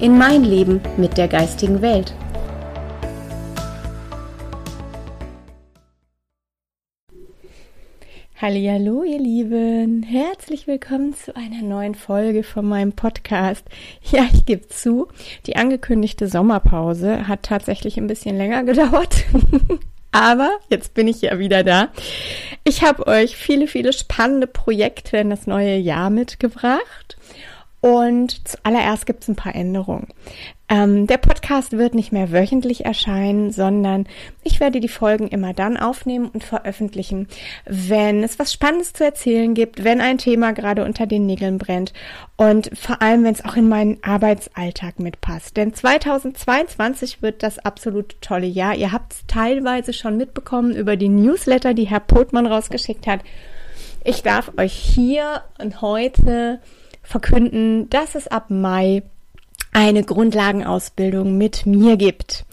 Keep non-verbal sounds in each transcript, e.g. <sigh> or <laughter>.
in mein Leben mit der geistigen Welt. Hallo, ihr Lieben, herzlich willkommen zu einer neuen Folge von meinem Podcast. Ja, ich gebe zu, die angekündigte Sommerpause hat tatsächlich ein bisschen länger <laughs> gedauert. Aber jetzt bin ich ja wieder da. Ich habe euch viele, viele spannende Projekte in das neue Jahr mitgebracht. Und zuallererst gibt es ein paar Änderungen. Ähm, der Podcast wird nicht mehr wöchentlich erscheinen, sondern ich werde die Folgen immer dann aufnehmen und veröffentlichen, wenn es was Spannendes zu erzählen gibt, wenn ein Thema gerade unter den Nägeln brennt und vor allem, wenn es auch in meinen Arbeitsalltag mitpasst. Denn 2022 wird das absolut tolle Jahr. Ihr habt es teilweise schon mitbekommen über die Newsletter, die Herr Potmann rausgeschickt hat. Ich darf euch hier und heute verkünden, dass es ab Mai eine Grundlagenausbildung mit mir gibt.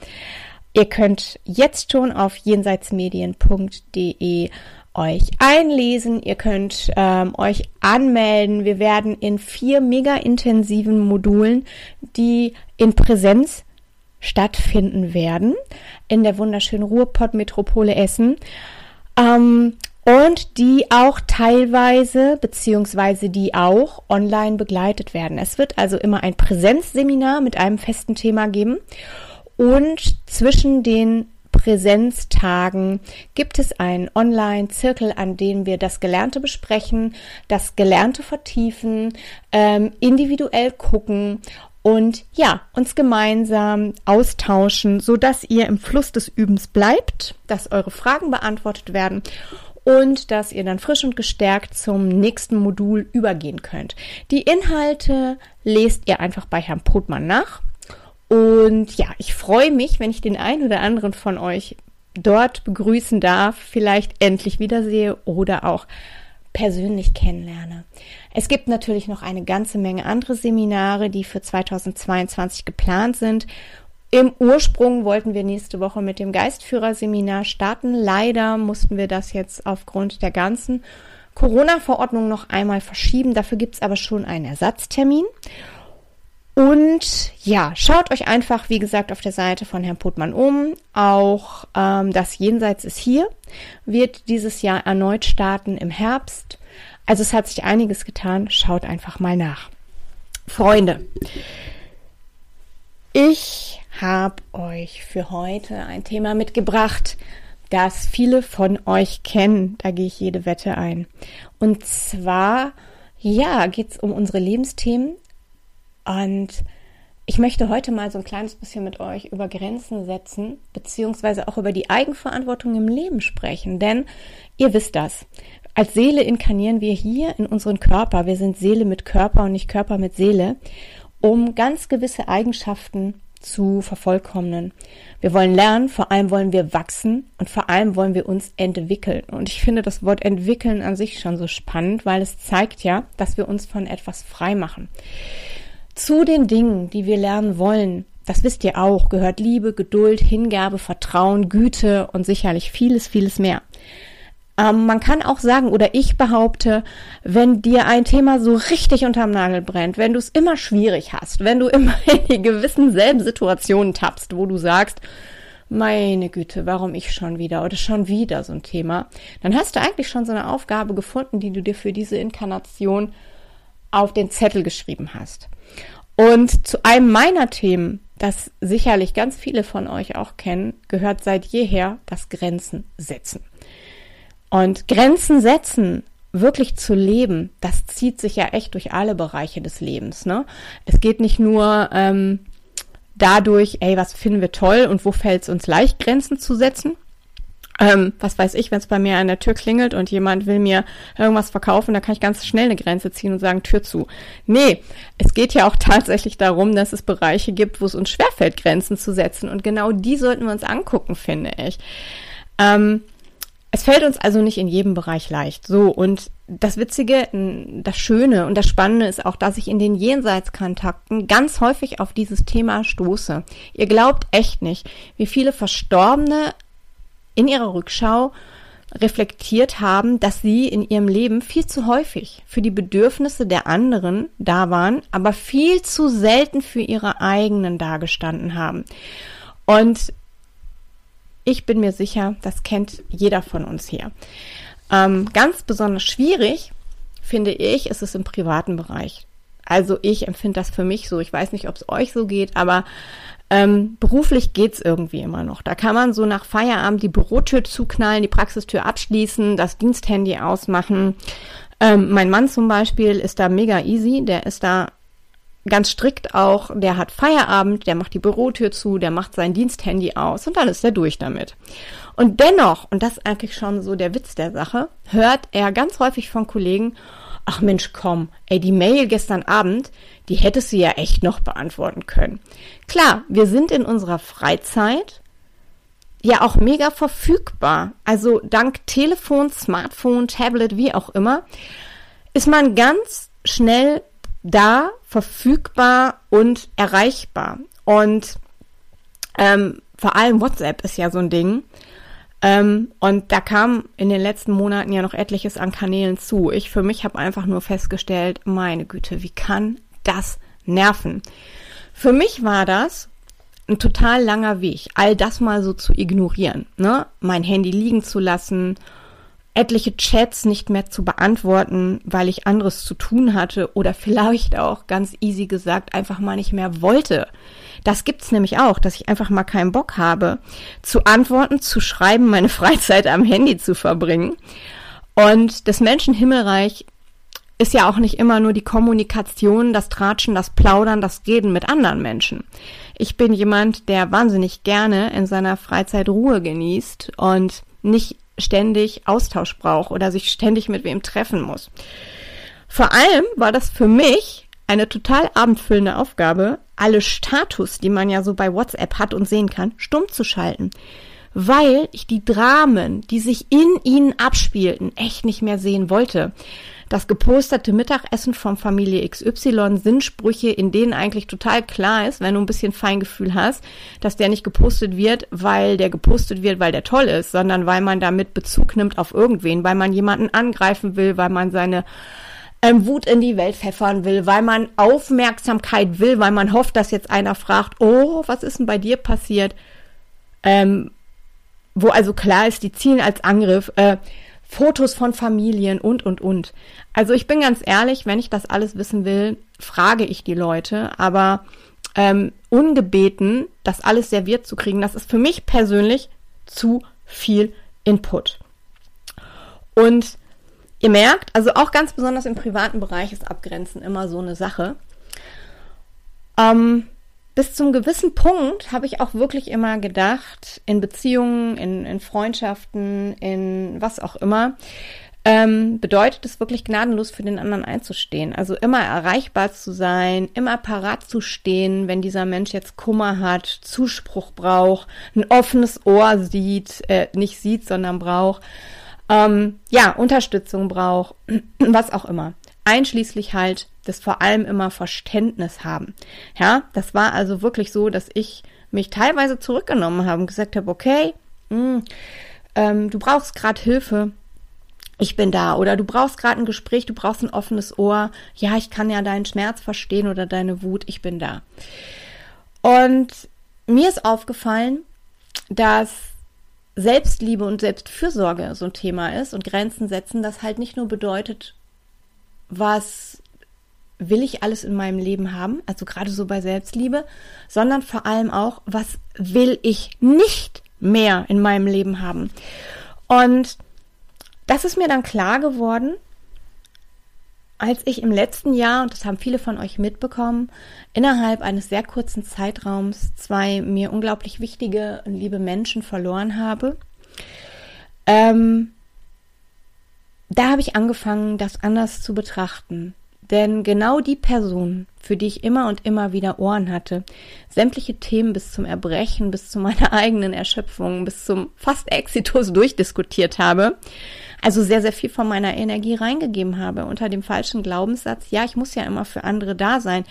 Ihr könnt jetzt schon auf jenseitsmedien.de euch einlesen. Ihr könnt ähm, euch anmelden. Wir werden in vier mega intensiven Modulen, die in Präsenz stattfinden werden, in der wunderschönen Ruhrpott-Metropole Essen. Ähm, und die auch teilweise beziehungsweise die auch online begleitet werden. Es wird also immer ein Präsenzseminar mit einem festen Thema geben und zwischen den Präsenztagen gibt es einen Online-Zirkel, an dem wir das Gelernte besprechen, das Gelernte vertiefen, ähm, individuell gucken und ja, uns gemeinsam austauschen, so dass ihr im Fluss des Übens bleibt, dass eure Fragen beantwortet werden und dass ihr dann frisch und gestärkt zum nächsten Modul übergehen könnt. Die Inhalte lest ihr einfach bei Herrn Potmann nach. Und ja, ich freue mich, wenn ich den einen oder anderen von euch dort begrüßen darf, vielleicht endlich wiedersehe oder auch persönlich kennenlerne. Es gibt natürlich noch eine ganze Menge andere Seminare, die für 2022 geplant sind im Ursprung wollten wir nächste Woche mit dem Geistführerseminar starten. Leider mussten wir das jetzt aufgrund der ganzen Corona-Verordnung noch einmal verschieben. Dafür gibt es aber schon einen Ersatztermin. Und ja, schaut euch einfach, wie gesagt, auf der Seite von Herrn Putmann um. Auch ähm, das Jenseits ist hier, wird dieses Jahr erneut starten im Herbst. Also es hat sich einiges getan. Schaut einfach mal nach. Freunde, ich habe euch für heute ein Thema mitgebracht, das viele von euch kennen. Da gehe ich jede Wette ein. Und zwar, ja, geht es um unsere Lebensthemen. Und ich möchte heute mal so ein kleines bisschen mit euch über Grenzen setzen, beziehungsweise auch über die Eigenverantwortung im Leben sprechen. Denn ihr wisst das. Als Seele inkarnieren wir hier in unseren Körper. Wir sind Seele mit Körper und nicht Körper mit Seele, um ganz gewisse Eigenschaften zu vervollkommnen. Wir wollen lernen, vor allem wollen wir wachsen und vor allem wollen wir uns entwickeln. Und ich finde das Wort entwickeln an sich schon so spannend, weil es zeigt ja, dass wir uns von etwas frei machen. Zu den Dingen, die wir lernen wollen, das wisst ihr auch, gehört Liebe, Geduld, Hingabe, Vertrauen, Güte und sicherlich vieles, vieles mehr. Ähm, man kann auch sagen, oder ich behaupte, wenn dir ein Thema so richtig unterm Nagel brennt, wenn du es immer schwierig hast, wenn du immer <laughs> in die gewissen selben Situationen tappst, wo du sagst, meine Güte, warum ich schon wieder oder schon wieder so ein Thema, dann hast du eigentlich schon so eine Aufgabe gefunden, die du dir für diese Inkarnation auf den Zettel geschrieben hast. Und zu einem meiner Themen, das sicherlich ganz viele von euch auch kennen, gehört seit jeher das Grenzen setzen. Und Grenzen setzen, wirklich zu leben, das zieht sich ja echt durch alle Bereiche des Lebens. Ne? Es geht nicht nur ähm, dadurch, ey, was finden wir toll und wo fällt es uns leicht, Grenzen zu setzen. ähm, was weiß ich, wenn es bei mir an der Tür klingelt und jemand will mir irgendwas verkaufen, da kann ich ganz schnell eine Grenze ziehen und sagen, Tür zu. Nee, es geht ja auch <laughs> tatsächlich darum, dass es Bereiche gibt, wo es uns schwerfällt, Grenzen zu setzen. Und genau die sollten wir uns angucken, finde ich. Ähm, es fällt uns also nicht in jedem Bereich leicht. So, und das Witzige, das Schöne und das Spannende ist auch, dass ich in den Jenseitskontakten ganz häufig auf dieses Thema stoße. Ihr glaubt echt nicht, wie viele Verstorbene in ihrer Rückschau reflektiert haben, dass sie in ihrem Leben viel zu häufig für die Bedürfnisse der anderen da waren, aber viel zu selten für ihre eigenen dagestanden haben. Und ich bin mir sicher, das kennt jeder von uns hier. Ähm, ganz besonders schwierig, finde ich, ist es im privaten Bereich. Also ich empfinde das für mich so. Ich weiß nicht, ob es euch so geht, aber ähm, beruflich geht's irgendwie immer noch. Da kann man so nach Feierabend die Bürotür zuknallen, die Praxistür abschließen, das Diensthandy ausmachen. Ähm, mein Mann zum Beispiel ist da mega easy, der ist da ganz strikt auch, der hat Feierabend, der macht die Bürotür zu, der macht sein Diensthandy aus und dann ist er durch damit. Und dennoch, und das ist eigentlich schon so der Witz der Sache, hört er ganz häufig von Kollegen, ach Mensch, komm, ey, die Mail gestern Abend, die hättest du ja echt noch beantworten können. Klar, wir sind in unserer Freizeit ja auch mega verfügbar. Also dank Telefon, Smartphone, Tablet, wie auch immer, ist man ganz schnell da, verfügbar und erreichbar. Und ähm, vor allem WhatsApp ist ja so ein Ding. Ähm, und da kam in den letzten Monaten ja noch etliches an Kanälen zu. Ich für mich habe einfach nur festgestellt, meine Güte, wie kann das nerven? Für mich war das ein total langer Weg, all das mal so zu ignorieren, ne? Mein Handy liegen zu lassen, etliche Chats nicht mehr zu beantworten, weil ich anderes zu tun hatte oder vielleicht auch ganz easy gesagt einfach mal nicht mehr wollte. Das gibt's nämlich auch, dass ich einfach mal keinen Bock habe, zu antworten, zu schreiben, meine <laughs> Freizeit am Handy zu verbringen. Und das Menschenhimmelreich ist ja auch nicht immer nur die Kommunikation, das Tratschen, das Plaudern, das Reden mit anderen Menschen. Ich bin jemand, der wahnsinnig gerne in seiner Freizeit Ruhe genießt und nicht ständig Austausch braucht oder sich ständig mit wem treffen muss. Vor allem war das für mich eine total abendfüllende Aufgabe, alle Status, die man ja so bei WhatsApp hat und sehen kann, stumm zu schalten. Weil ich die Dramen, die sich in ihnen abspielten, echt nicht mehr sehen wollte. Das geposterte Mittagessen von Familie XY sind Sprüche, in denen eigentlich total klar ist, wenn du ein bisschen Feingefühl hast, dass der nicht gepostet wird, weil der gepostet wird, weil der toll ist, sondern weil man damit Bezug nimmt auf irgendwen, weil man jemanden angreifen will, weil man seine ähm, Wut in die Welt pfeffern will, weil man Aufmerksamkeit will, weil man hofft, dass jetzt einer fragt, oh, was ist denn bei dir passiert? Ähm, wo also klar ist, die zielen als Angriff äh, Fotos von Familien und, und, und. Also ich bin ganz ehrlich, wenn ich das alles wissen will, frage ich die Leute, aber ähm, ungebeten, das alles serviert zu kriegen, das ist für mich persönlich zu viel Input. Und Ihr merkt, also auch ganz besonders im privaten Bereich ist Abgrenzen immer so eine Sache. Ähm, bis zum gewissen Punkt habe ich auch wirklich immer gedacht, in Beziehungen, in, in Freundschaften, in was auch immer, ähm, bedeutet es wirklich gnadenlos für den anderen einzustehen. Also immer erreichbar zu sein, immer parat zu stehen, wenn dieser Mensch jetzt Kummer hat, Zuspruch braucht, ein offenes Ohr sieht, äh, nicht sieht, sondern braucht ähm, ja, Unterstützung braucht, <clears throat> was auch immer. Einschließlich halt das vor allem immer Verständnis haben. Ja, das war also wirklich so, dass ich mich teilweise zurückgenommen habe und gesagt habe, okay, mh, hm, ähm, du brauchst gerade Hilfe, ich bin da. Oder du brauchst gerade ein Gespräch, du brauchst ein offenes Ohr. Ja, ich kann ja deinen Schmerz verstehen oder deine Wut, ich bin da. Und mir ist aufgefallen, dass Selbstliebe und Selbstfürsorge so ein Thema ist und Grenzen setzen, das halt nicht nur bedeutet, was will ich alles in meinem Leben haben, also gerade so bei Selbstliebe, sondern vor allem auch, was will ich nicht mehr in meinem Leben haben. Und das ist mir dann klar geworden, als ich im letzten Jahr, und das haben viele von euch mitbekommen, innerhalb eines sehr kurzen Zeitraums zwei mir unglaublich wichtige und liebe Menschen verloren habe. Ähm, da habe ich angefangen, das anders zu betrachten. Denn genau die Person, für die ich immer und immer wieder Ohren hatte, sämtliche Themen bis zum Erbrechen, bis zu meiner <laughs> eigenen Erschöpfung, bis zum fast Exitus durchdiskutiert habe, also sehr, sehr viel von meiner Energie reingegeben habe unter dem falschen Glaubenssatz, ja, ich muss ja immer für andere da sein.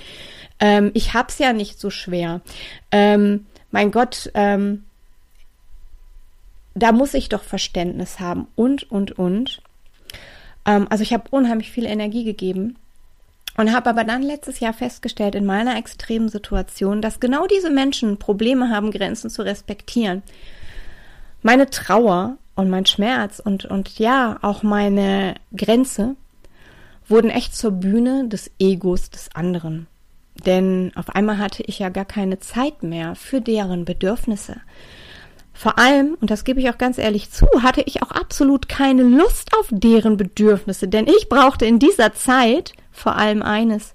Ähm, ich hab's ja nicht so schwer. Ähm, mein Gott, ähm, da muss ich doch Verständnis haben und, und, und. Ähm, also ich habe unheimlich viel Energie gegeben und habe aber dann letztes Jahr festgestellt in meiner extremen Situation, dass genau diese Menschen Probleme haben, Grenzen zu respektieren. Meine Trauer und mein Schmerz und, und ja, auch meine Grenze wurden echt zur Bühne des Egos des anderen. Denn auf einmal hatte ich ja gar keine Zeit mehr für deren Bedürfnisse. Vor allem, und das gebe ich auch ganz ehrlich zu, hatte ich auch absolut keine Lust auf deren Bedürfnisse, denn ich brauchte in dieser Zeit vor allem eines,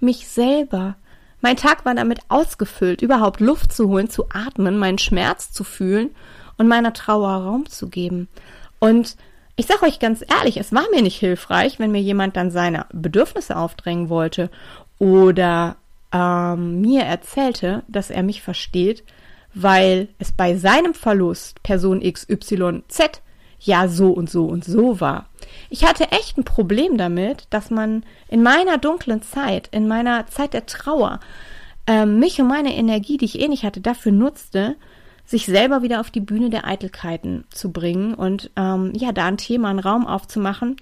mich selber. Mein Tag war damit ausgefüllt, überhaupt Luft zu holen, zu atmen, meinen Schmerz zu fühlen und meiner Trauer Raum zu geben. Und ich sage euch ganz ehrlich, es war mir nicht hilfreich, wenn mir jemand dann seine Bedürfnisse aufdrängen wollte oder ähm, mir erzählte, dass er mich versteht, weil es bei seinem Verlust Person XYZ ja so und so und so war. Ich hatte echt ein Problem damit, dass man in meiner dunklen Zeit, in meiner Zeit der Trauer, äh, mich und meine Energie, die ich eh nicht hatte, dafür nutzte, sich selber wieder auf die Bühne der Eitelkeiten zu bringen und ähm, ja, da ein Thema, einen Raum aufzumachen,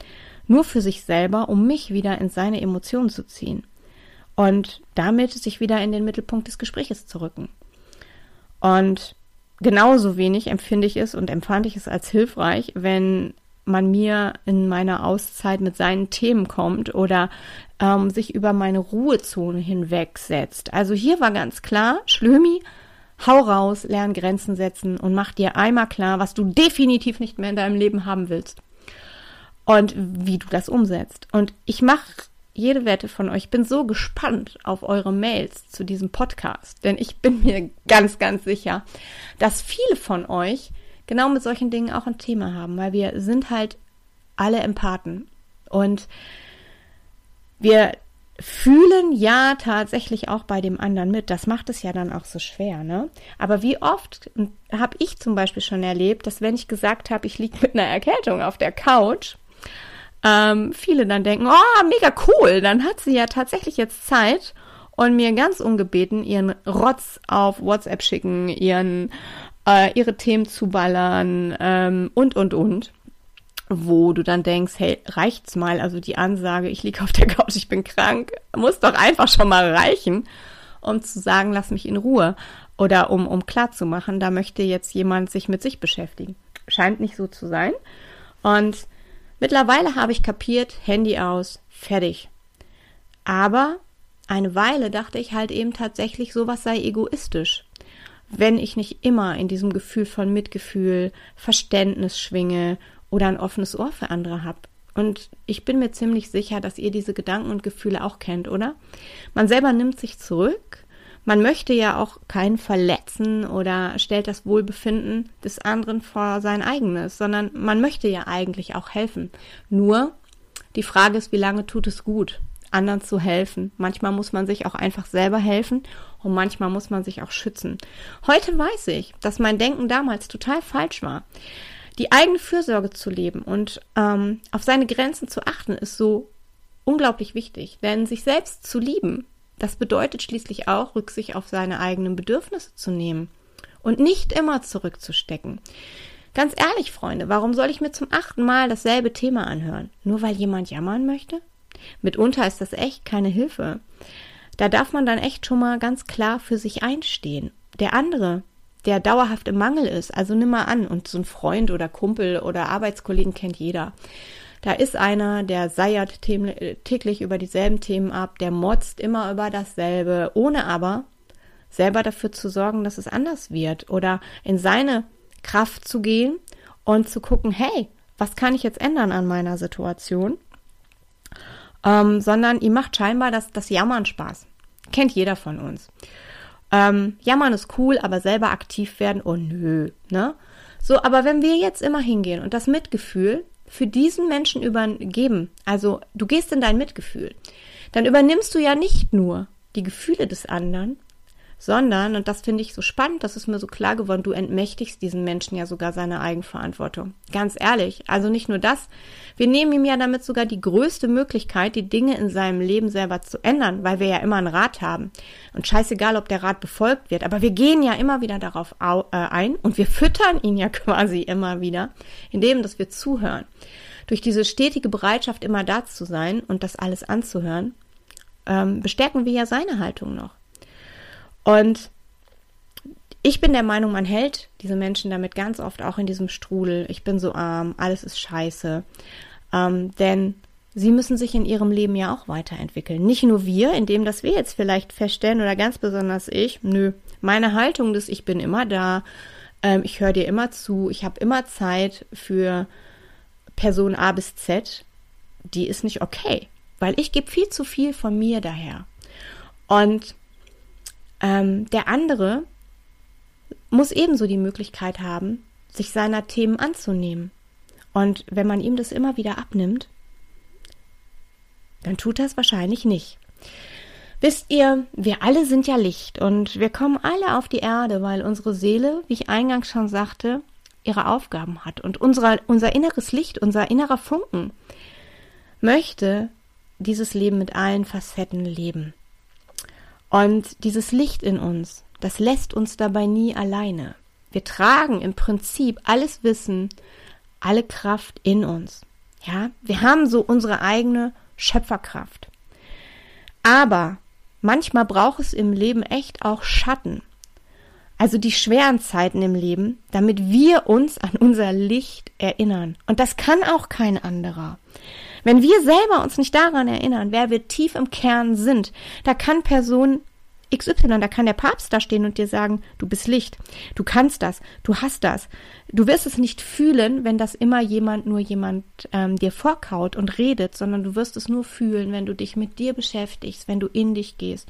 nur für sich selber, um mich wieder in seine Emotionen zu ziehen und damit sich wieder in den Mittelpunkt des Gespräches zu rücken. Und genauso wenig empfinde ich es und empfand ich es als hilfreich, wenn man mir in meiner Auszeit mit seinen Themen kommt oder ähm, sich über meine Ruhezone hinwegsetzt. Also hier war ganz klar, Schlömi, hau raus, lern Grenzen setzen und mach dir einmal klar, was du definitiv nicht mehr in deinem Leben haben willst. Und wie du das umsetzt. Und ich mache jede Wette von euch. Ich bin so gespannt auf eure Mails zu diesem Podcast, denn ich bin mir ganz, ganz sicher, dass viele von euch genau mit solchen Dingen auch ein Thema haben, weil wir sind halt alle Empathen und wir fühlen ja tatsächlich auch bei dem anderen mit. Das macht es ja dann auch so schwer, ne? Aber wie oft habe ich zum Beispiel schon erlebt, dass wenn ich gesagt habe, ich liege mit einer Erkältung auf der Couch, ähm, viele dann denken, oh, mega cool, dann hat sie ja tatsächlich jetzt Zeit und mir ganz ungebeten ihren Rotz auf WhatsApp schicken, ihren, äh, ihre Themen zuballern ähm, und, und, und. Wo du dann denkst, hey, reicht's mal, also die Ansage, ich liege auf der Couch, ich bin krank, muss doch einfach schon mal reichen, um zu sagen, lass mich in Ruhe. Oder um, um klar da möchte jetzt jemand sich mit sich beschäftigen. Scheint nicht so zu sein. Und Mittlerweile habe ich kapiert, Handy aus, fertig. Aber eine Weile dachte ich halt eben tatsächlich, sowas sei egoistisch. Wenn ich nicht immer in diesem Gefühl von Mitgefühl, Verständnis schwinge oder ein offenes Ohr für andere habe. Und ich bin mir ziemlich sicher, dass ihr diese Gedanken und Gefühle auch kennt, oder? Man selber nimmt sich zurück, man möchte ja auch keinen verletzen oder stellt das Wohlbefinden des anderen vor sein eigenes, sondern man möchte ja eigentlich auch helfen. Nur die Frage ist, wie lange tut es gut, anderen zu helfen? Manchmal muss man sich auch einfach selber helfen und manchmal muss man sich auch schützen. Heute weiß ich, dass mein Denken damals total falsch war. Die eigene Fürsorge zu leben und ähm, auf seine Grenzen zu achten, ist so unglaublich wichtig. Denn sich selbst zu lieben, das bedeutet schließlich auch, Rücksicht auf seine eigenen Bedürfnisse zu nehmen und nicht immer zurückzustecken. Ganz ehrlich, Freunde, warum soll ich mir zum achten Mal dasselbe Thema anhören? Nur weil jemand jammern möchte? Mitunter ist das echt keine Hilfe. Da darf man dann echt schon mal ganz klar für sich einstehen. Der andere, der dauerhaft im Mangel ist, also nimm mal an, und so ein Freund oder Kumpel oder Arbeitskollegen kennt jeder. Da ist einer, der seiert täglich über dieselben Themen ab, der motzt immer über dasselbe, ohne aber selber dafür zu sorgen, dass es anders wird oder in seine Kraft zu gehen und zu gucken, hey, was kann ich jetzt ändern an meiner Situation? Ähm, sondern ihm macht scheinbar das, das Jammern Spaß. Kennt jeder von uns. Ähm, Jammern ist cool, aber selber aktiv werden, oh nö, ne? So, aber wenn wir jetzt immer hingehen und das Mitgefühl für diesen Menschen übergeben, also du gehst in dein Mitgefühl, dann übernimmst du ja nicht nur die Gefühle des anderen, sondern, und das finde ich so spannend, das ist mir so klar geworden, du entmächtigst diesen Menschen ja sogar seine Eigenverantwortung. Ganz ehrlich. Also nicht nur das. Wir nehmen ihm ja damit sogar die größte Möglichkeit, die Dinge in seinem Leben selber zu ändern, weil wir ja immer einen Rat haben. Und scheißegal, ob der Rat befolgt wird, aber wir gehen ja immer wieder darauf äh, ein und wir füttern ihn ja <laughs> quasi immer wieder, indem, dass wir zuhören. Durch diese stetige Bereitschaft, immer da zu sein und das alles anzuhören, ähm, bestärken wir ja seine Haltung noch. Und ich bin der Meinung, man hält diese Menschen damit ganz oft auch in diesem Strudel. Ich bin so arm, alles ist scheiße. Ähm, denn sie müssen sich in ihrem Leben ja auch weiterentwickeln. Nicht nur wir, indem dass wir jetzt vielleicht feststellen oder ganz besonders ich, nö, meine Haltung des Ich bin immer da, ähm, ich höre dir immer zu, ich habe immer Zeit für Person A bis Z, die ist nicht okay, weil ich gebe viel zu viel von mir daher. Und ähm, der andere muss ebenso die Möglichkeit haben, sich seiner Themen anzunehmen. Und wenn man ihm das immer wieder abnimmt, dann tut er es wahrscheinlich nicht. Wisst ihr, wir alle sind ja Licht und wir kommen alle auf die Erde, weil unsere Seele, wie ich eingangs schon sagte, ihre Aufgaben hat. Und unsere, unser inneres Licht, unser innerer Funken möchte dieses Leben mit allen Facetten leben. Und dieses Licht in uns, das lässt uns dabei nie alleine. Wir tragen im Prinzip alles Wissen, alle Kraft in uns. Ja, wir haben so unsere eigene Schöpferkraft. Aber manchmal braucht es im Leben echt auch Schatten. Also die schweren Zeiten im Leben, damit wir uns an unser Licht erinnern. Und das kann auch kein anderer. Wenn wir selber uns nicht daran erinnern, wer wir tief im Kern sind, da kann Person XY, da kann der Papst da stehen und dir sagen, du bist Licht, du kannst das, du hast das. Du wirst es nicht fühlen, wenn das immer jemand, nur jemand ähm, dir vorkaut und redet, sondern du wirst es nur fühlen, wenn du dich mit dir beschäftigst, wenn du in dich gehst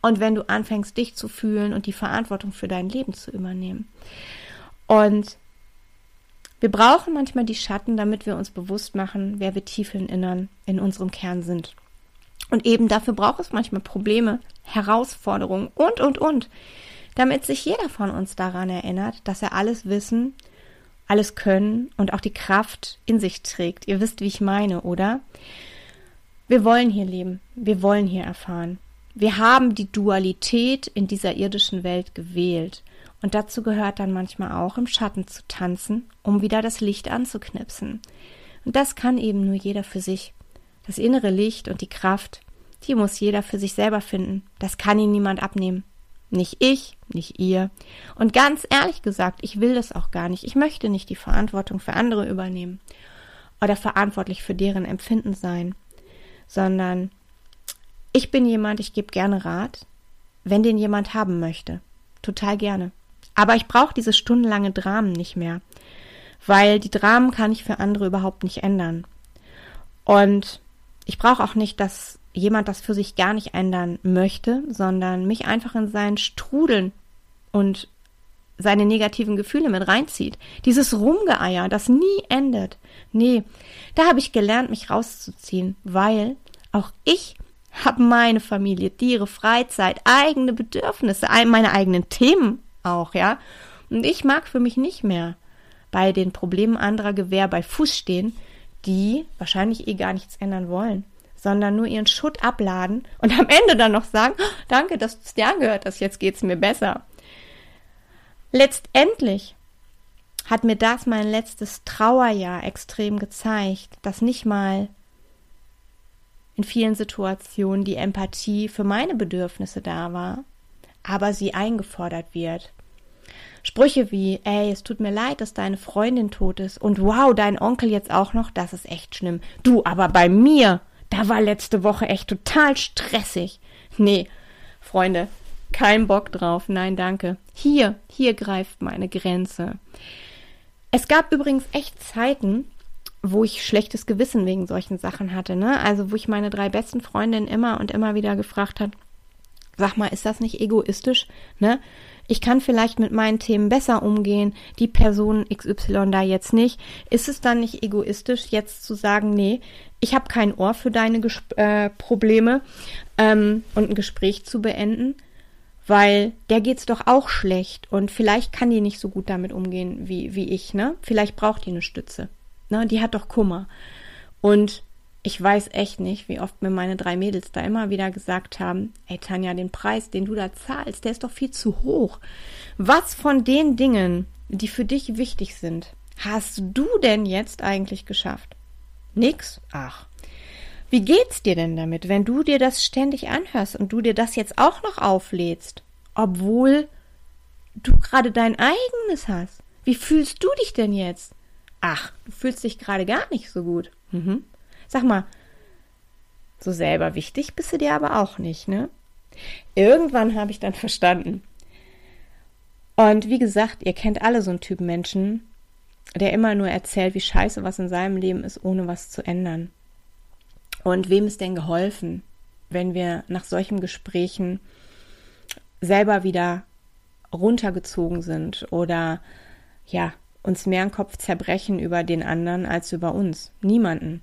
und wenn du anfängst, dich zu fühlen und die Verantwortung für dein Leben zu übernehmen. Und wir brauchen manchmal die Schatten, damit wir uns bewusst machen, wer wir tief im Innern in unserem Kern sind. Und eben dafür braucht es manchmal Probleme, Herausforderungen und, und, und, damit sich jeder von uns daran erinnert, dass er alles Wissen, alles Können und auch die Kraft in sich trägt. Ihr wisst, wie ich meine, oder? Wir wollen hier leben, wir wollen hier erfahren. Wir haben die Dualität in dieser irdischen Welt gewählt. Und dazu gehört dann manchmal auch im Schatten zu tanzen, um wieder das Licht anzuknipsen. Und das kann eben nur jeder für sich. Das innere Licht und die Kraft, die muss jeder für sich selber finden. Das kann ihn niemand abnehmen. Nicht ich, nicht ihr. Und ganz ehrlich gesagt, ich will das auch gar nicht. Ich möchte nicht die Verantwortung für andere übernehmen oder verantwortlich für deren Empfinden sein, sondern ich bin jemand, ich gebe gerne Rat, wenn den jemand haben möchte. Total gerne. Aber ich brauche diese stundenlange Dramen nicht mehr, weil die Dramen kann ich für andere überhaupt nicht ändern. Und ich brauche auch nicht, dass jemand das für sich gar nicht ändern möchte, sondern mich einfach in seinen Strudeln und seine negativen Gefühle mit reinzieht. Dieses Rumgeeier, das nie endet. Nee, da habe ich gelernt, mich rauszuziehen, weil auch ich habe meine Familie, Tiere, Freizeit, eigene Bedürfnisse, meine eigenen Themen auch, ja. Und ich mag für mich nicht mehr bei den Problemen anderer Gewehr bei Fuß stehen, die wahrscheinlich eh gar nichts ändern wollen, sondern nur ihren Schutt abladen und am Ende dann noch sagen, oh, danke, dass du es dir angehört hast, jetzt geht's mir besser. Letztendlich hat mir das mein letztes Trauerjahr extrem gezeigt, dass nicht mal in vielen Situationen die Empathie für meine Bedürfnisse da war, aber sie eingefordert wird. Sprüche wie, ey, es tut mir leid, dass deine Freundin tot ist und wow, dein Onkel jetzt auch noch, das ist echt schlimm. Du, aber bei mir, da war letzte Woche echt total stressig. Nee, Freunde, kein Bock drauf, nein, danke. Hier, hier greift meine Grenze. Es gab übrigens echt Zeiten, wo ich schlechtes Gewissen wegen solchen Sachen hatte, ne? Also wo ich meine drei besten Freundinnen immer und immer wieder gefragt habe, Sag mal, ist das nicht egoistisch? Ne? Ich kann vielleicht mit meinen Themen besser umgehen, die Person XY da jetzt nicht. Ist es dann nicht egoistisch, jetzt zu sagen, nee, ich habe kein Ohr für deine Gesp äh, Probleme ähm, und ein Gespräch zu beenden? Weil der geht's doch auch schlecht und vielleicht kann die nicht so gut damit umgehen wie, wie ich, ne? Vielleicht braucht die eine Stütze. Ne? Die hat doch Kummer. Und ich weiß echt nicht, wie oft mir meine drei Mädels da immer wieder gesagt haben, ey Tanja, den Preis, den du da zahlst, der ist doch viel zu hoch. Was von den Dingen, die für dich wichtig sind, hast du denn jetzt eigentlich geschafft? Nix? Ach. Wie geht's dir denn damit, wenn du dir das ständig anhörst und du dir das jetzt auch noch auflädst, obwohl du gerade dein eigenes hast? Wie fühlst du dich denn jetzt? Ach, du fühlst dich gerade gar nicht so gut. Mhm. Sag mal, so selber wichtig bist du dir aber auch nicht, ne? Irgendwann habe ich dann <laughs> verstanden. Und wie gesagt, ihr kennt alle so einen Typ Menschen, der immer nur erzählt, wie scheiße was in seinem Leben ist, ohne was zu ändern. Und wem ist denn geholfen, wenn wir nach solchen Gesprächen selber wieder runtergezogen sind oder ja, uns mehr den Kopf zerbrechen über den anderen als über uns? Niemanden.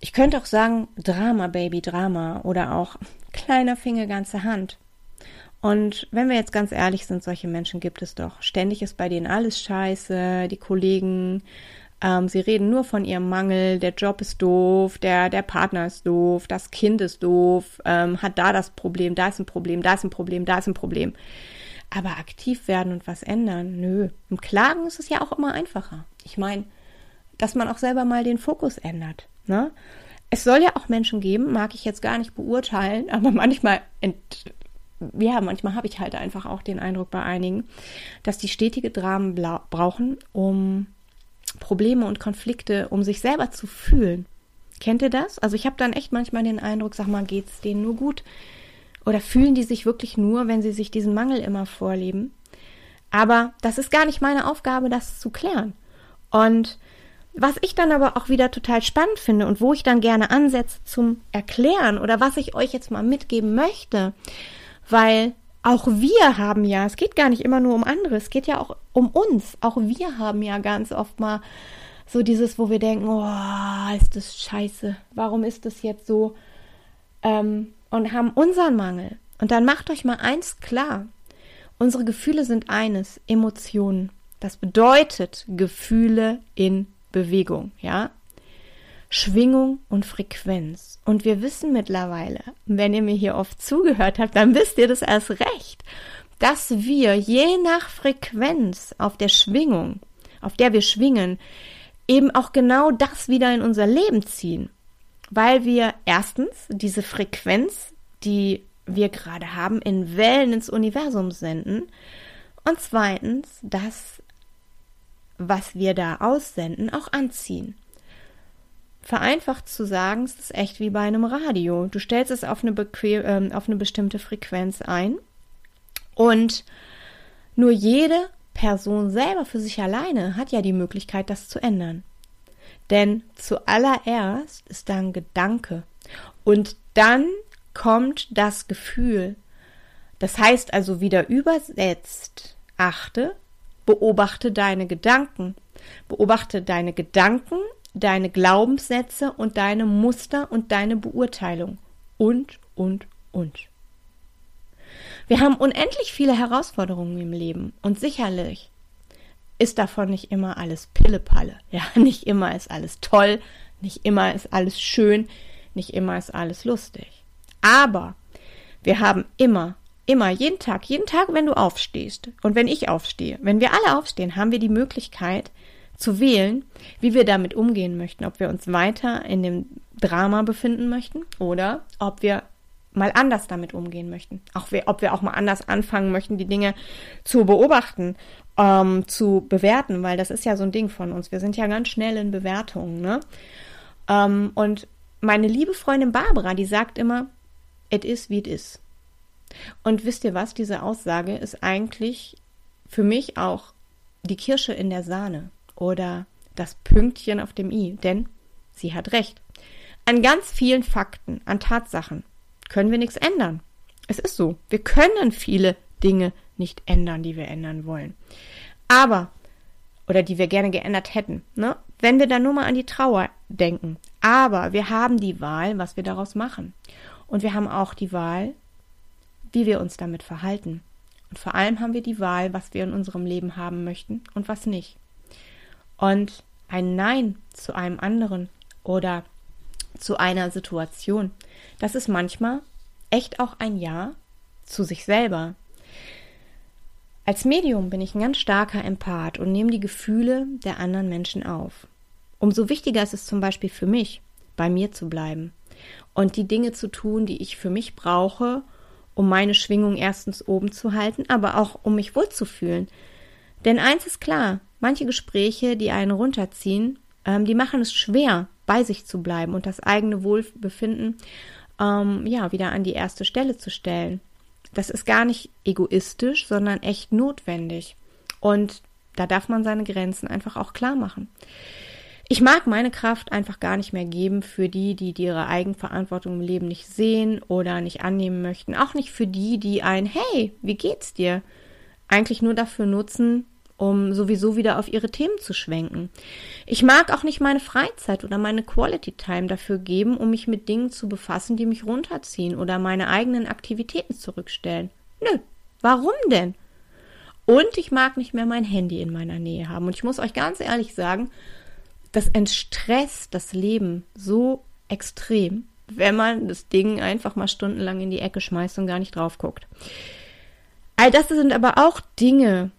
Ich könnte auch sagen, Drama, Baby, Drama oder auch kleiner Finger, ganze Hand. Und wenn wir jetzt ganz ehrlich sind, solche Menschen gibt es doch. Ständig ist bei denen alles scheiße, die Kollegen, ähm, sie reden nur von ihrem Mangel, der Job ist doof, der, der Partner ist doof, das Kind ist doof, ähm, hat da das Problem, da ist ein Problem, da ist ein Problem, da ist ein Problem. Aber aktiv werden und was ändern, nö. Im Klagen ist es ja auch immer einfacher. Ich meine, dass man auch selber mal den Fokus ändert. Ne? Es soll ja auch Menschen geben, mag ich jetzt gar nicht beurteilen, <laughs> aber manchmal, ent, ja, manchmal habe ich halt einfach auch den Eindruck bei einigen, dass die stetige Dramen brauchen, um Probleme und Konflikte, um sich selber zu fühlen. Kennt ihr das? Also ich habe dann echt manchmal den Eindruck, sag mal, geht's denen nur gut? Oder fühlen die sich wirklich nur, wenn sie sich diesen Mangel immer vorleben? Aber das ist gar nicht meine Aufgabe, das zu klären. Und was ich dann aber auch wieder total spannend finde und wo ich dann gerne ansetze zum Erklären oder was ich euch jetzt mal mitgeben möchte, weil auch wir haben ja, es geht gar nicht immer nur um andere, es geht ja auch um uns. Auch wir haben ja ganz oft mal so dieses, wo wir denken, oh, ist das scheiße, warum ist das jetzt so? Ähm, und haben unseren Mangel. Und dann macht euch mal eins klar. Unsere Gefühle sind eines, Emotionen. Das bedeutet Gefühle in Bewegung, ja? Schwingung und Frequenz. Und wir wissen mittlerweile, wenn ihr mir hier oft zugehört habt, dann wisst ihr das erst recht, dass wir je nach Frequenz auf der Schwingung, auf der wir schwingen, eben auch genau das wieder in unser Leben ziehen. Weil wir erstens diese Frequenz, die wir gerade haben, in Wellen ins Universum senden und zweitens, dass was wir da aussenden, auch anziehen. Vereinfacht zu sagen, es ist echt wie bei einem Radio. Du stellst es auf eine, äh, auf eine bestimmte Frequenz ein und nur jede Person selber für sich alleine hat ja die Möglichkeit, das zu ändern. Denn zuallererst ist da ein Gedanke und dann kommt das Gefühl. Das heißt also wieder übersetzt, achte, Beobachte deine Gedanken. Beobachte deine Gedanken, deine Glaubenssätze und deine Muster und deine Beurteilung. Und, und, und. Wir haben unendlich viele Herausforderungen im Leben und sicherlich ist davon nicht immer alles Pillepalle. <laughs> Ja, nicht immer ist alles toll, nicht immer ist alles schön, nicht immer ist alles lustig. Aber wir haben immer Immer, jeden Tag, jeden Tag, wenn du aufstehst und wenn ich aufstehe, wenn wir alle aufstehen, haben wir die Möglichkeit zu wählen, wie wir damit umgehen möchten, ob wir uns weiter in dem Drama befinden möchten oder ob wir mal anders damit umgehen möchten. Auch wir, ob wir auch mal anders anfangen möchten, die Dinge zu beobachten, ähm, zu bewerten, weil das ist ja so ein Ding von uns. Wir sind ja ganz schnell in Bewertungen, ne? Ähm, und meine liebe Freundin Barbara, die sagt immer, it is wie it is. Und wisst ihr was? Diese Aussage ist eigentlich für mich auch die Kirsche in der Sahne oder das Pünktchen auf dem i, denn sie hat recht. An ganz vielen Fakten, an Tatsachen können wir nichts ändern. Es ist so. Wir können viele Dinge nicht ändern, die wir ändern wollen. Aber, oder die wir gerne geändert hätten, ne? Wenn wir dann nur mal an die Trauer denken. Aber wir haben die Wahl, was wir daraus machen. Und wir haben auch die Wahl, wie wir uns damit verhalten. Und vor allem haben wir die Wahl, was wir in unserem Leben haben möchten und was nicht. Und ein Nein zu einem anderen oder zu einer Situation, das ist manchmal echt auch ein Ja zu sich selber. Als Medium bin ich ein ganz starker Empath und nehme die Gefühle der anderen Menschen auf. Umso wichtiger ist es zum Beispiel für mich, bei mir zu bleiben und die Dinge zu tun, die ich für mich brauche, um meine Schwingung erstens oben zu halten, aber auch um mich wohlzufühlen. Denn eins ist klar, manche Gespräche, die einen runterziehen, ähm, die machen es schwer, bei sich zu bleiben und das eigene Wohlbefinden ähm, ja wieder an die erste Stelle zu stellen. Das ist gar nicht egoistisch, sondern echt notwendig. Und da darf man seine Grenzen einfach auch klar machen. Ich mag meine Kraft einfach gar nicht mehr geben für die, die ihre Eigenverantwortung im Leben nicht sehen oder nicht annehmen möchten. Auch nicht für die, die ein Hey, wie geht's dir? eigentlich nur dafür nutzen, um sowieso wieder auf ihre Themen zu schwenken. Ich mag auch nicht meine Freizeit oder meine Quality Time dafür geben, um mich mit Dingen zu befassen, die mich runterziehen oder meine eigenen Aktivitäten zurückstellen. Nö, warum denn? Und ich mag nicht mehr mein Handy in meiner Nähe haben. Und ich muss euch ganz ehrlich sagen, das entstresst das Leben so extrem, wenn man das Ding einfach mal stundenlang in die Ecke schmeißt und gar nicht drauf guckt. All das sind aber auch Dinge,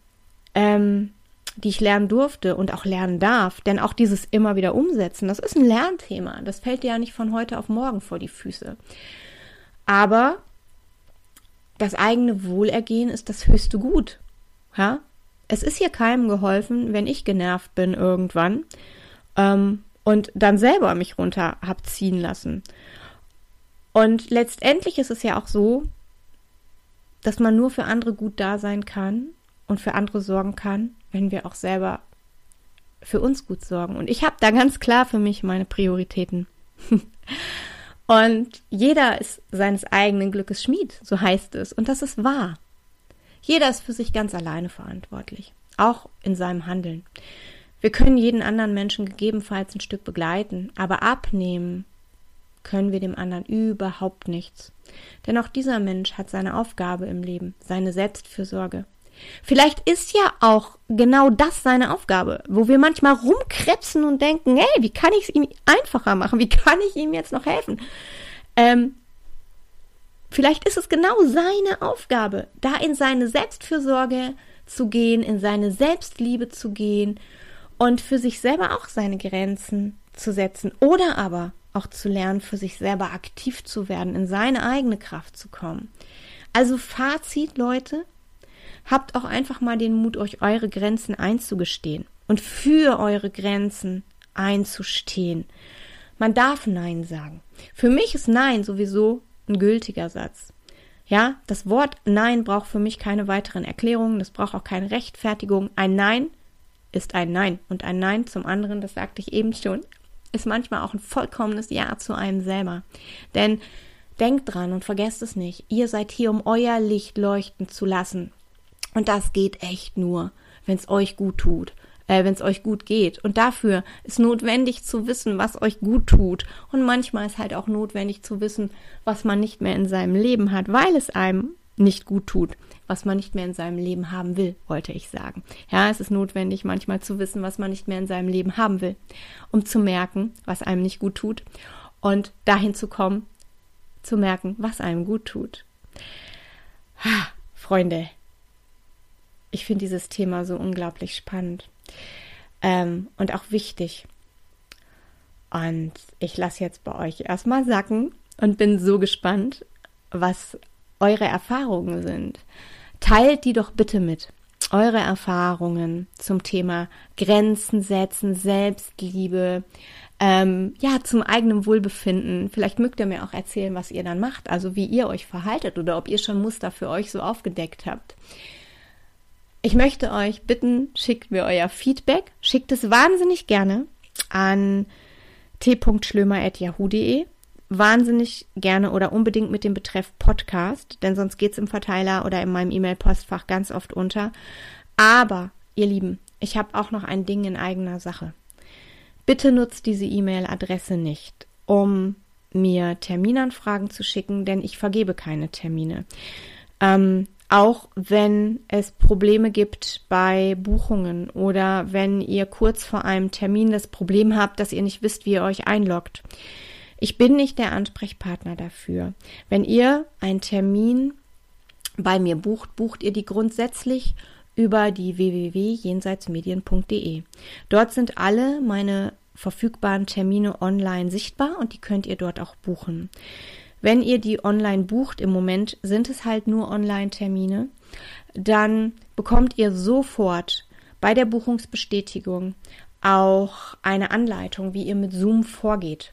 ähm, die ich lernen durfte und auch lernen darf. Denn auch dieses immer wieder umsetzen, das ist ein Lernthema. Das fällt dir ja nicht von heute auf morgen vor die Füße. Aber das eigene Wohlergehen ist das höchste Gut. Ja? Es ist hier keinem geholfen, wenn ich genervt bin irgendwann ähm, und dann selber mich runter hab ziehen lassen. Und letztendlich ist es ja auch so, dass man nur für andere gut da sein kann und für andere sorgen kann, wenn wir auch selber für uns gut sorgen. Und ich habe da ganz klar für mich meine Prioritäten. <laughs> und jeder ist seines eigenen Glückes Schmied, so heißt es. Und das ist wahr. Jeder ist für sich ganz alleine verantwortlich, auch in seinem Handeln. Wir können jeden anderen Menschen gegebenenfalls ein Stück begleiten, aber abnehmen können wir dem anderen überhaupt nichts. Denn auch dieser Mensch hat seine Aufgabe im Leben, seine Selbstfürsorge. Vielleicht ist ja auch genau das seine Aufgabe, wo wir manchmal rumkrebsen und denken, hey, wie kann ich es ihm einfacher machen? Wie kann ich ihm jetzt noch helfen? Ähm, vielleicht ist es genau seine Aufgabe, da in seine Selbstfürsorge zu gehen, in seine Selbstliebe zu gehen und für sich selber auch seine Grenzen zu setzen oder aber auch zu lernen, für sich selber aktiv zu werden, in seine eigene Kraft zu kommen. Also Fazit, Leute, habt auch einfach mal den Mut, euch eure Grenzen einzugestehen und für eure Grenzen einzustehen. Man darf Nein sagen. Für mich ist Nein sowieso ein gültiger Satz. Ja, das Wort Nein braucht für mich keine weiteren Erklärungen, das braucht auch keine Rechtfertigung. Ein Nein ist ein Nein und ein Nein zum anderen, das sagte ich eben schon, ist manchmal auch ein vollkommenes Ja zu einem selber. Denn denkt dran und vergesst es nicht, ihr seid hier, um euer Licht leuchten zu lassen. Und das geht echt nur, wenn es euch gut tut, äh, wenn es euch gut geht. Und dafür ist notwendig zu wissen, was euch gut tut. Und manchmal ist halt auch notwendig zu wissen, was man nicht mehr in seinem Leben hat, weil es einem nicht gut tut was man nicht mehr in seinem Leben haben will, wollte ich sagen. Ja, es ist notwendig, manchmal zu wissen, was man nicht mehr in seinem Leben haben will, um zu merken, was einem nicht gut tut und dahin zu kommen, zu merken, was einem gut tut. Ha, Freunde, ich finde dieses Thema so unglaublich spannend ähm, und auch wichtig. Und ich lasse jetzt bei euch erstmal sacken und bin so gespannt, was eure Erfahrungen sind. Teilt die doch bitte mit. Eure Erfahrungen zum Thema Grenzen setzen, Selbstliebe, ähm, ja, zum eigenen Wohlbefinden. Vielleicht mögt ihr mir auch erzählen, was ihr dann macht, also wie ihr euch verhaltet oder ob ihr schon Muster für euch so aufgedeckt habt. Ich möchte euch bitten, schickt mir euer Feedback, schickt es wahnsinnig gerne an t.schlömer.yahoo.de wahnsinnig gerne oder unbedingt mit dem Betreff Podcast, denn sonst geht's im Verteiler oder in meinem E-Mail-Postfach ganz oft unter. Aber, ihr Lieben, ich habe auch noch ein Ding in eigener Sache. Bitte nutzt diese E-Mail-Adresse nicht, um mir Terminanfragen zu schicken, denn ich vergebe keine Termine. Ähm, auch wenn es Probleme gibt bei Buchungen oder wenn ihr kurz vor einem Termin das Problem habt, dass ihr nicht wisst, wie ihr euch einloggt. Ich bin nicht der Ansprechpartner dafür. Wenn ihr einen Termin bei mir bucht, bucht ihr die grundsätzlich über die www.jenseitsmedien.de. Dort sind alle meine verfügbaren Termine online sichtbar und die könnt ihr dort auch buchen. Wenn ihr die online bucht, im Moment sind es halt nur Online-Termine, dann bekommt ihr sofort bei der Buchungsbestätigung auch eine Anleitung, wie ihr mit Zoom vorgeht.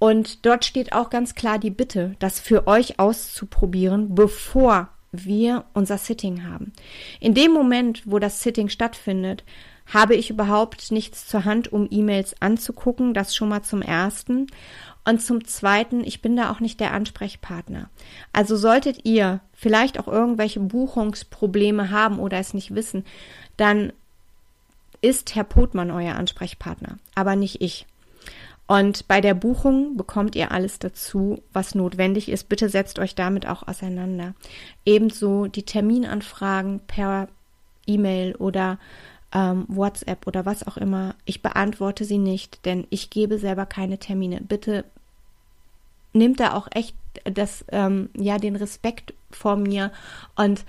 Und dort steht auch ganz klar die Bitte, das für euch auszuprobieren, bevor wir unser Sitting haben. In dem Moment, wo das Sitting stattfindet, habe ich überhaupt nichts zur Hand, um E-Mails anzugucken. Das schon mal zum ersten. Und zum Zweiten, ich bin da auch nicht der Ansprechpartner. Also solltet ihr vielleicht auch irgendwelche Buchungsprobleme haben oder es nicht wissen, dann ist Herr Potmann euer Ansprechpartner, aber nicht ich. Und bei der Buchung bekommt ihr alles dazu, was notwendig ist. Bitte setzt euch damit auch auseinander. Ebenso die Terminanfragen per E-Mail oder ähm, WhatsApp oder was auch immer. Ich beantworte sie nicht, denn ich gebe selber keine Termine. Bitte nehmt da auch echt das, ähm, ja, den Respekt vor mir und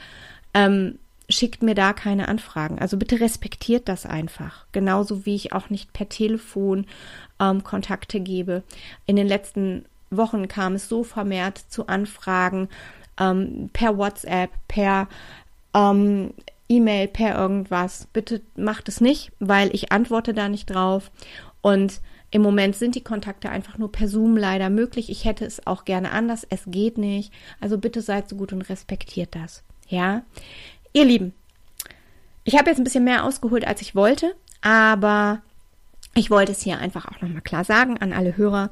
ähm, schickt mir da keine Anfragen. Also bitte respektiert das einfach. Genauso wie ich auch nicht per Telefon ähm, Kontakte gebe. In den letzten Wochen kam es so vermehrt zu Anfragen ähm, per WhatsApp, per ähm, E-Mail, per irgendwas. Bitte macht es nicht, weil ich antworte da nicht drauf. Und im Moment sind die Kontakte einfach nur per Zoom leider möglich. Ich hätte es auch gerne anders. Es geht nicht. Also bitte seid so gut und respektiert das. Ja, ihr Lieben, ich habe jetzt ein bisschen mehr ausgeholt, als ich wollte, aber ich wollte es hier einfach auch nochmal klar sagen an alle Hörer.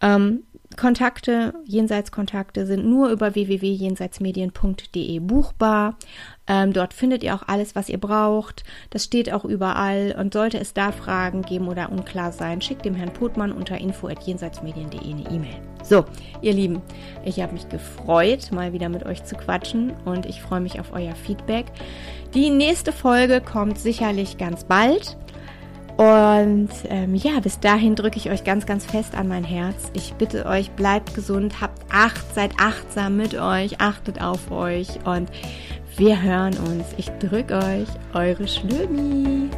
Ähm, Kontakte, Jenseitskontakte sind nur über www.jenseitsmedien.de buchbar. Ähm, dort findet ihr auch alles, was ihr braucht. Das steht auch überall. Und sollte es da Fragen geben oder unklar sein, schickt dem Herrn Potmann unter info.jenseitsmedien.de eine E-Mail. So, ihr Lieben, ich habe mich gefreut, mal wieder mit euch zu quatschen und ich freue mich auf euer Feedback. Die nächste Folge kommt sicherlich ganz bald. Und ähm, ja, bis dahin drücke ich euch ganz, ganz fest an mein Herz. Ich bitte euch, bleibt gesund, habt Acht, seid achtsam mit euch, achtet auf euch und wir hören uns. Ich drücke euch, eure Schlömi.